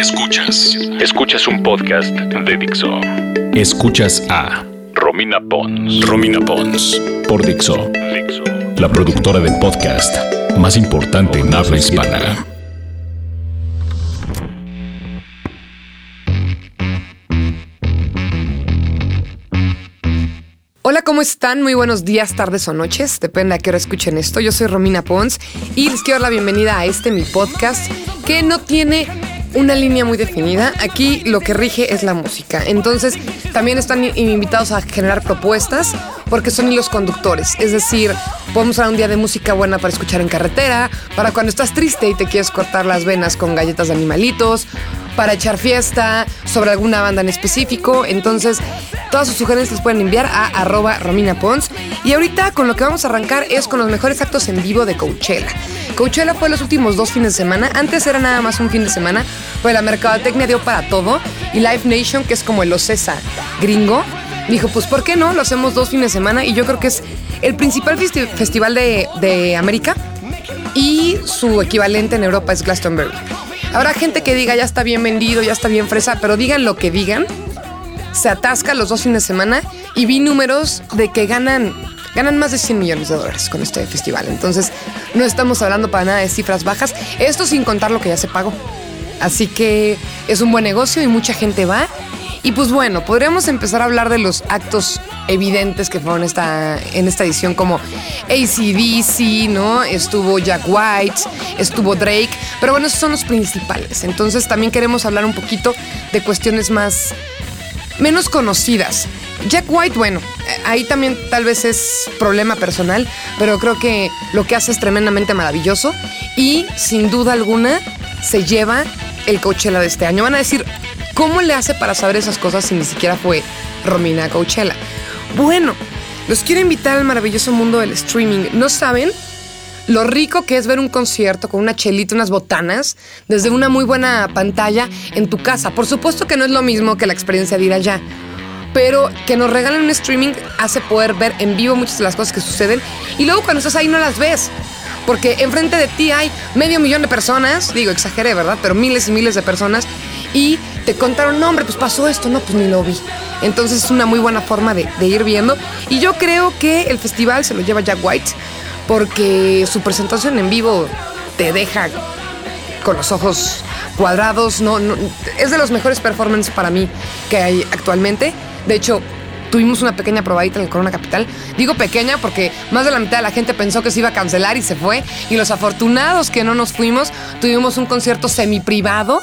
Escuchas. Escuchas un podcast de Dixo. Escuchas a Romina Pons. Romina Pons. Por Dixo. Dixo. La productora de podcast más importante en habla hispana. Hola, ¿cómo están? Muy buenos días, tardes o noches, depende a qué hora escuchen esto. Yo soy Romina Pons y les quiero dar la bienvenida a este mi podcast que no tiene una línea muy definida. Aquí lo que rige es la música. Entonces, también están invitados a generar propuestas porque son hilos conductores. Es decir, podemos hablar un día de música buena para escuchar en carretera, para cuando estás triste y te quieres cortar las venas con galletas de animalitos, para echar fiesta, sobre alguna banda en específico. Entonces, todas sus sugerencias las pueden enviar a arroba Romina Pons. Y ahorita con lo que vamos a arrancar es con los mejores actos en vivo de Coachella. Coachella fue los últimos dos fines de semana. Antes era nada más un fin de semana, pues la mercadotecnia dio para todo. Y Live Nation, que es como el Ocesa gringo, dijo, pues ¿por qué no? Lo hacemos dos fines de semana. Y yo creo que es el principal festival de, de América. Y su equivalente en Europa es Glastonbury. Habrá gente que diga, ya está bien vendido, ya está bien fresa, pero digan lo que digan, se atasca los dos fines de semana y vi números de que ganan, ganan más de 100 millones de dólares con este festival. Entonces, no estamos hablando para nada de cifras bajas, esto sin contar lo que ya se pagó. Así que es un buen negocio y mucha gente va. Y pues bueno, podríamos empezar a hablar de los actos evidentes que fueron esta, en esta edición, como ACDC, ¿no? Estuvo Jack White, estuvo Drake, pero bueno, esos son los principales. Entonces también queremos hablar un poquito de cuestiones más menos conocidas. Jack White, bueno, ahí también tal vez es problema personal, pero creo que lo que hace es tremendamente maravilloso y sin duda alguna se lleva el Coachella de este año. Van a decir, ¿cómo le hace para saber esas cosas si ni siquiera fue Romina Coachella? Bueno, los quiero invitar al maravilloso mundo del streaming. ¿No saben? Lo rico que es ver un concierto con una chelita, unas botanas, desde una muy buena pantalla en tu casa. Por supuesto que no es lo mismo que la experiencia de ir allá, pero que nos regalen un streaming hace poder ver en vivo muchas de las cosas que suceden y luego cuando estás ahí no las ves. Porque enfrente de ti hay medio millón de personas, digo, exageré, ¿verdad? Pero miles y miles de personas y te contaron, no, hombre, pues pasó esto, no, pues ni lo vi. Entonces es una muy buena forma de, de ir viendo. Y yo creo que el festival se lo lleva Jack White porque su presentación en vivo te deja con los ojos cuadrados. No, es de los mejores performances para mí que hay actualmente. De hecho, tuvimos una pequeña probadita en el Corona Capital. Digo pequeña porque más de la mitad de la gente pensó que se iba a cancelar y se fue. Y los afortunados que no nos fuimos, tuvimos un concierto semi privado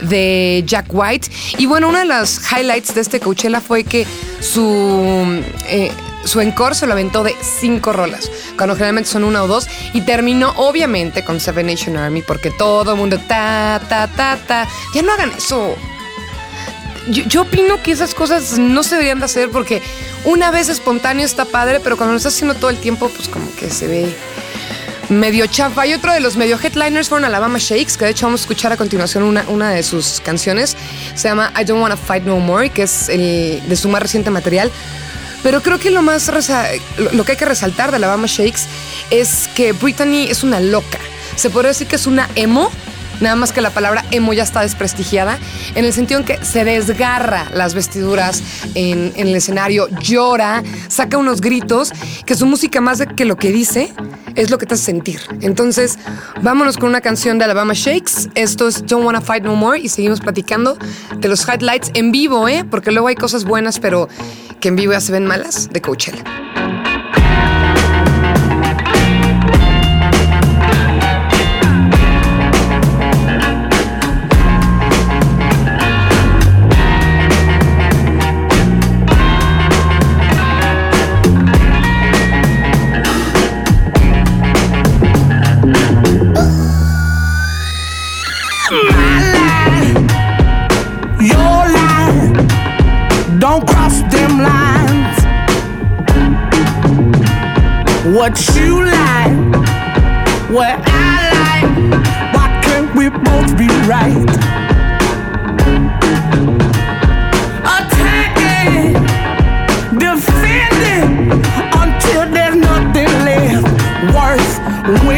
de Jack White. Y bueno, una de las highlights de este Coachella fue que su eh, su encore se lo aventó de cinco rolas, cuando generalmente son una o dos, y terminó obviamente con Seven Nation Army, porque todo el mundo ta, ta, ta, ta. Ya no hagan eso. Yo, opino que esas cosas no se deberían de hacer porque una vez espontáneo está padre, pero cuando lo estás haciendo todo el tiempo, pues como que se ve medio chafa. Y otro de los medio headliners fueron Alabama Shakes, que de hecho vamos a escuchar a continuación una, una de sus canciones. Se llama I Don't Wanna Fight No More, que es de su más reciente material. Pero creo que lo más lo que hay que resaltar de Alabama Shakes es que Brittany es una loca. Se podría decir que es una emo, nada más que la palabra emo ya está desprestigiada, en el sentido en que se desgarra las vestiduras en, el escenario, llora, saca unos gritos, que su música más que lo que dice es lo que te hace sentir. Entonces, vámonos con una canción de Alabama Shakes. Esto es Don't Wanna Fight No More y seguimos platicando de los highlights en vivo, ¿eh? Porque luego hay cosas buenas, pero que en vivo ya se ven malas de Coachella. What you like, what I like. Why can't we both be right? Attacking, defending until there's nothing left worth winning.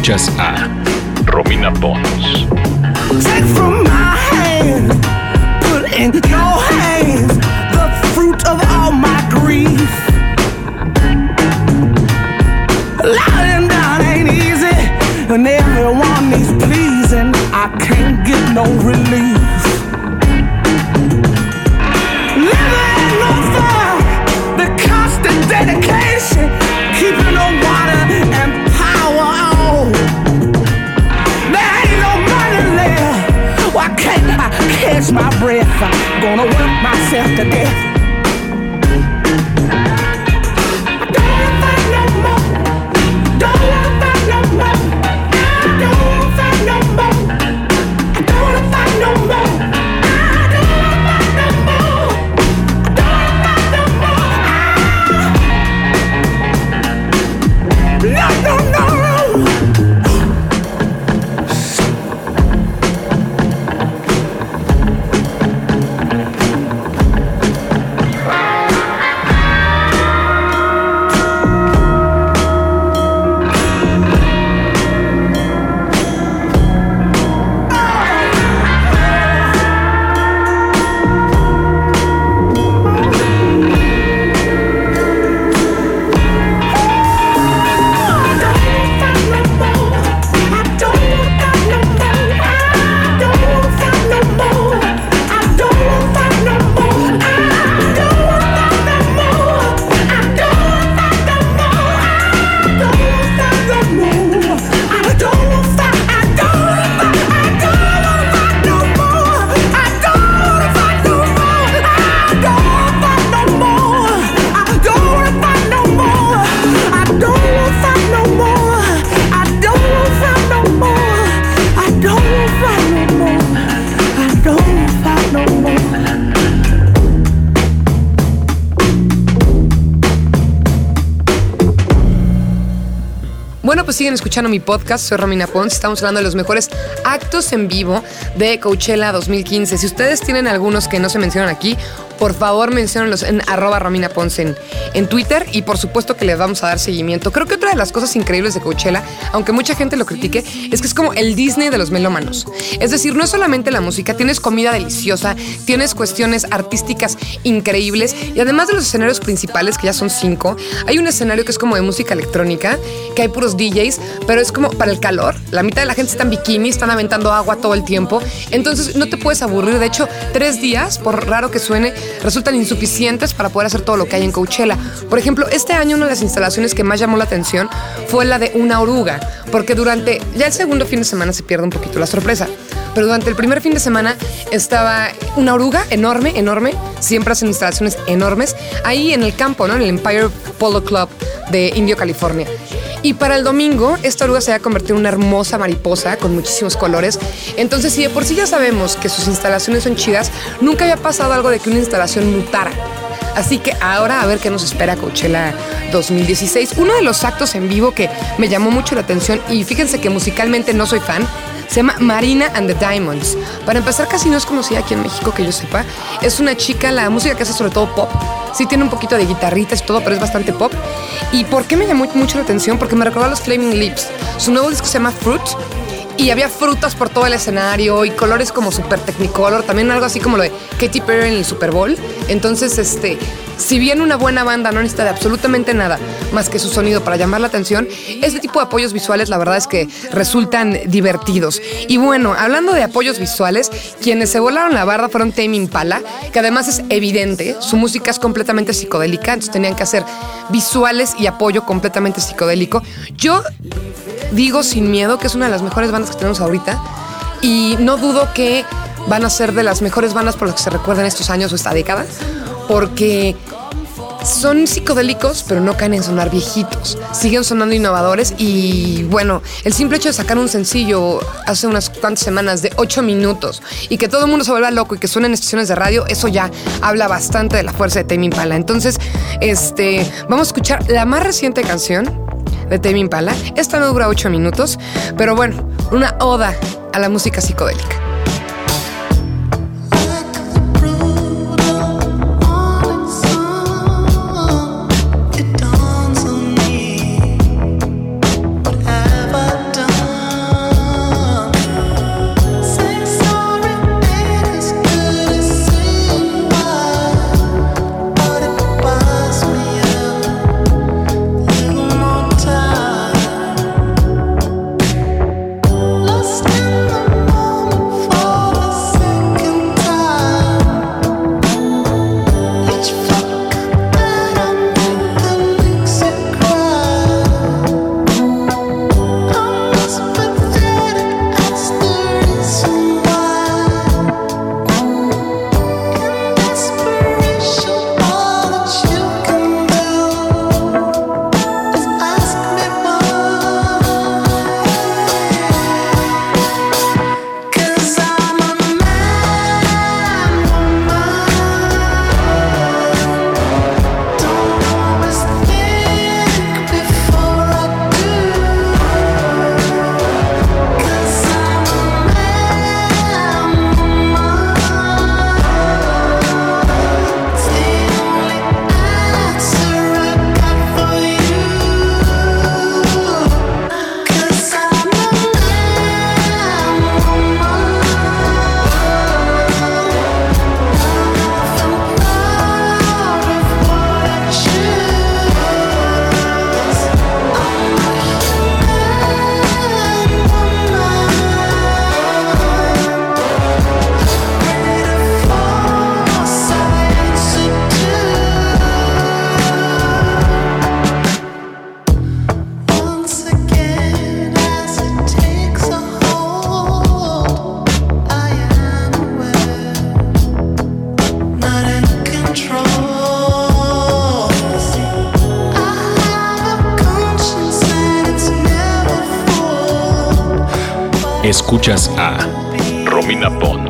Escuchas a Romina Pons. Take from my hands, put in your hands the fruit of all my grief. Lying down ain't easy, and everyone needs pleasing. I can't get no relief. Breath? I'm gonna work myself to death. Siguen escuchando mi podcast, soy Romina Pons, estamos hablando de los mejores actos en vivo de Coachella 2015. Si ustedes tienen algunos que no se mencionan aquí, por favor menciónenlos en arroba Romina Pons en, en Twitter y por supuesto que les vamos a dar seguimiento. Creo que otra de las cosas increíbles de Coachella, aunque mucha gente lo critique, es que es como el Disney de los melómanos. Es decir, no es solamente la música, tienes comida deliciosa, tienes cuestiones artísticas increíbles y además de los escenarios principales, que ya son cinco, hay un escenario que es como de música electrónica, que hay puros DJs, pero es como para el calor. La mitad de la gente está en bikini, están aventando agua todo el tiempo, entonces no te puedes aburrir. De hecho, tres días, por raro que suene, resultan insuficientes para poder hacer todo lo que hay en Coachella. Por ejemplo, este año una de las instalaciones que más llamó la atención fue la de una oruga, porque durante ya el segundo fin de semana se pierde un poquito la sorpresa. Pero durante el primer fin de semana estaba una oruga enorme, enorme. Siempre hacen instalaciones enormes. Ahí en el campo, ¿no? En el Empire Polo Club de Indio, California. Y para el domingo, esta oruga se va a convertir en una hermosa mariposa con muchísimos colores. Entonces, si de por sí ya sabemos que sus instalaciones son chidas, nunca había pasado algo de que una instalación mutara. Así que ahora a ver qué nos espera Coachella 2016. Uno de los actos en vivo que me llamó mucho la atención y fíjense que musicalmente no soy fan, se llama Marina and the Diamonds. Para empezar, casi no es conocida aquí en México, que yo sepa. Es una chica, la música que hace sobre todo pop. Sí tiene un poquito de guitarritas y todo, pero es bastante pop. ¿Y por qué me llamó mucho la atención? Porque me recordó los Flaming Lips. Su nuevo disco se llama Fruit. Y había frutas por todo el escenario y colores como super technicolor, también algo así como lo de Katy Perry en el Super Bowl. Entonces, este, si bien una buena banda no necesita de absolutamente nada más que su sonido para llamar la atención, este tipo de apoyos visuales la verdad es que resultan divertidos. Y bueno, hablando de apoyos visuales, quienes se volaron la barda fueron Tame Impala, que además es evidente, su música es completamente psicodélica, entonces tenían que hacer visuales y apoyo completamente psicodélico. Yo digo sin miedo que es una de las mejores bandas que tenemos ahorita y no dudo que van a ser de las mejores bandas por las que se recuerdan estos años o esta década, porque son psicodélicos, pero no caen en sonar viejitos. Siguen sonando innovadores y bueno, el simple hecho de sacar un sencillo hace unas cuantas semanas de 8 minutos y que todo el mundo se vuelva loco y que suenen estaciones de radio, eso ya habla bastante de la fuerza de Tame Impala. Entonces, este, vamos a escuchar la más reciente canción de Tame Impala. Esta no dura 8 minutos, pero bueno, una oda a la música psicodélica. Escuchas a Romina Pons.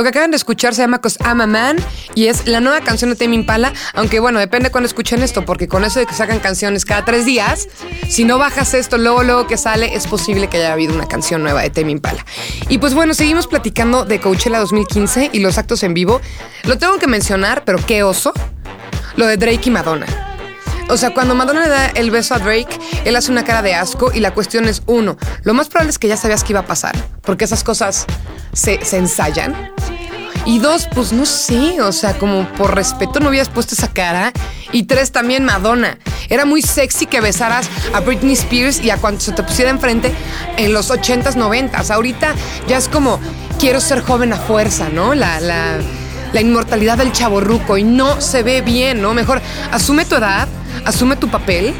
Lo que acaban de escuchar se llama Cause I'm a Man y es la nueva canción de Tame Impala, aunque bueno, depende cuando escuchen esto, porque con eso de que sacan canciones cada tres días, si no bajas esto luego, luego que sale, es posible que haya habido una canción nueva de Tame Impala. Y pues bueno, seguimos platicando de Coachella 2015 y los actos en vivo. Lo tengo que mencionar, pero qué oso, lo de Drake y Madonna. O sea, cuando Madonna le da el beso a Drake, él hace una cara de asco y la cuestión es, uno, lo más probable es que ya sabías que iba a pasar, porque esas cosas se, se ensayan. Y dos, pues no sé, o sea, como por respeto no habías puesto esa cara. Y tres, también Madonna. Era muy sexy que besaras a Britney Spears y a cuando se te pusiera enfrente en los 80s, 90s. Ahorita ya es como, quiero ser joven a fuerza, ¿no? La, la, inmortalidad del chaborruco y no se ve bien, ¿no? Mejor asume tu edad, asume tu papel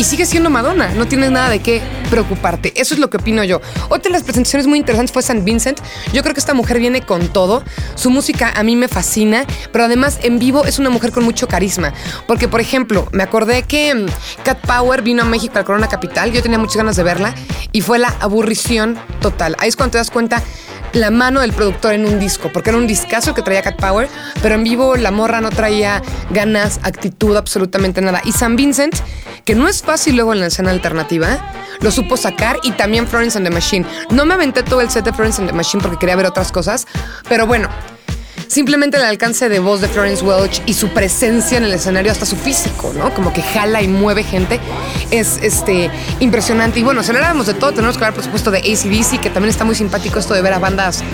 y sigue siendo Madonna. No tienes nada de qué preocuparte. Eso es lo que opino yo. Otra de las presentaciones muy interesantes fue San Vincent. Yo creo que esta mujer viene con todo. Su música a mí me fascina, pero además en vivo es una mujer con mucho carisma. Porque, por ejemplo, me acordé que mm, Cat Power vino a México al Corona Capital. Yo tenía muchas ganas de verla y fue la aburrición total. Ahí es cuando te das cuenta la mano del productor en un disco, porque era un discazo que traía Cat Power, pero en vivo la morra no traía ganas, actitud, absolutamente nada. Y San Vincent, que no es fácil luego en la escena alternativa, lo supo sacar y también Florence and the Machine. No me aventé todo el set de Florence and the Machine porque quería ver otras cosas, pero bueno. Simplemente el alcance de voz de Florence Welch y su presencia en el escenario, hasta su físico, ¿no? Como que jala y mueve gente, es este, impresionante. Y bueno, hablábamos de todo, tenemos que hablar, por supuesto, de ACDC, que también está muy simpático esto de ver a bandas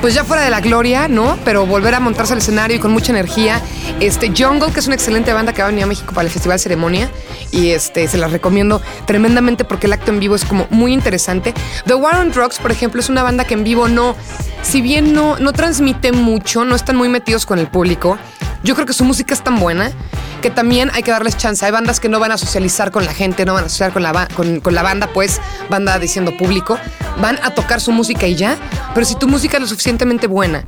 pues ya fuera de la gloria, ¿no? Pero volver a montarse al escenario y con mucha energía. Este Jungle, que es una excelente banda que va a venir a México para el Festival Ceremonia. Y este se las recomiendo tremendamente porque el acto en vivo es como muy interesante. The War on Drugs, por ejemplo, es una banda que en vivo no, si bien no, no transmite mucho, no están muy metidos con el público. Yo creo que su música es tan buena que también hay que darles chance. Hay bandas que no van a socializar con la gente, no van a socializar con la, con, la banda, pues, banda diciendo público. Van a tocar su música y ya. Pero si tu música es lo suficientemente buena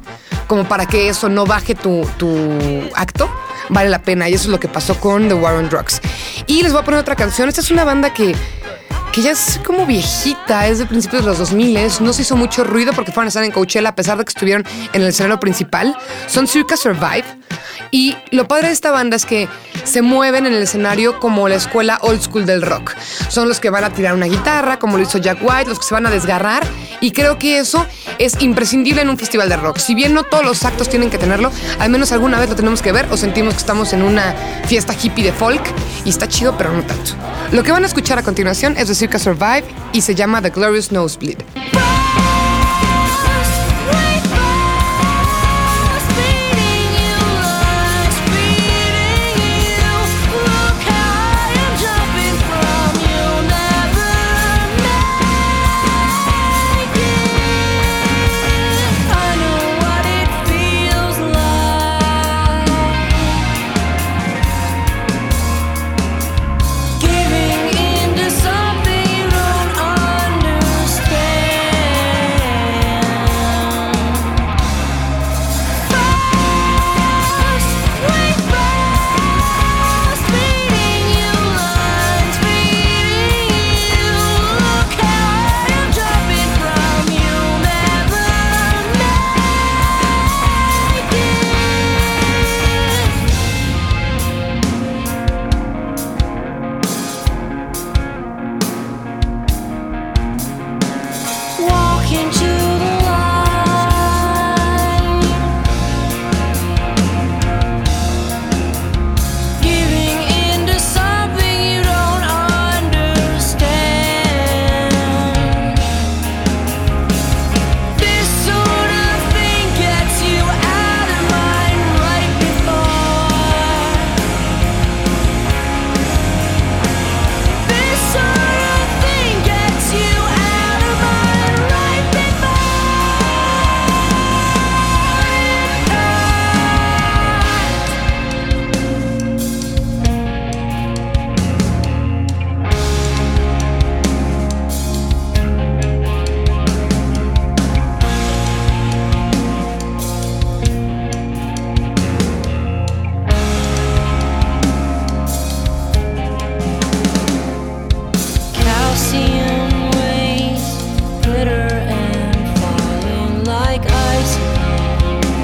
como para que eso no baje tu, tu acto, vale la pena. Y eso es lo que pasó con The War on Drugs. Y les voy a poner otra canción. Esta es una banda que que ya es como viejita, es de principios de los 2000, no se hizo mucho ruido porque fueron a estar en Coachella a pesar de que estuvieron en el escenario principal. Son Circa Survive. Y lo padre de esta banda es que se mueven en el escenario como la escuela old school del rock. Son los que van a tirar una guitarra, como lo hizo Jack White, los que se van a desgarrar. Y creo que eso es imprescindible en un festival de rock. Si bien no todos los actos tienen que tenerlo, al menos alguna vez lo tenemos que ver o sentimos que estamos en una fiesta hippie de folk y está chido, pero no tanto. Lo que van a escuchar a continuación es de Circa Survive y se llama The Glorious Nosebleed.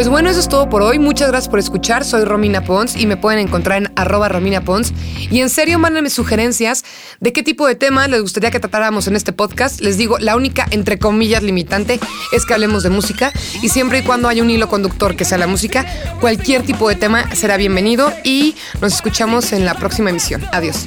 Pues bueno, eso es todo por hoy. Muchas gracias por escuchar. Soy Romina Pons y me pueden encontrar en arroba Romina Pons. Y en serio, mándenme sugerencias de qué tipo de tema les gustaría que tratáramos en este podcast. Les digo, la única, entre comillas, limitante es que hablemos de música. Y siempre y cuando haya un hilo conductor que sea la música, cualquier tipo de tema será bienvenido. Y nos escuchamos en la próxima emisión. Adiós.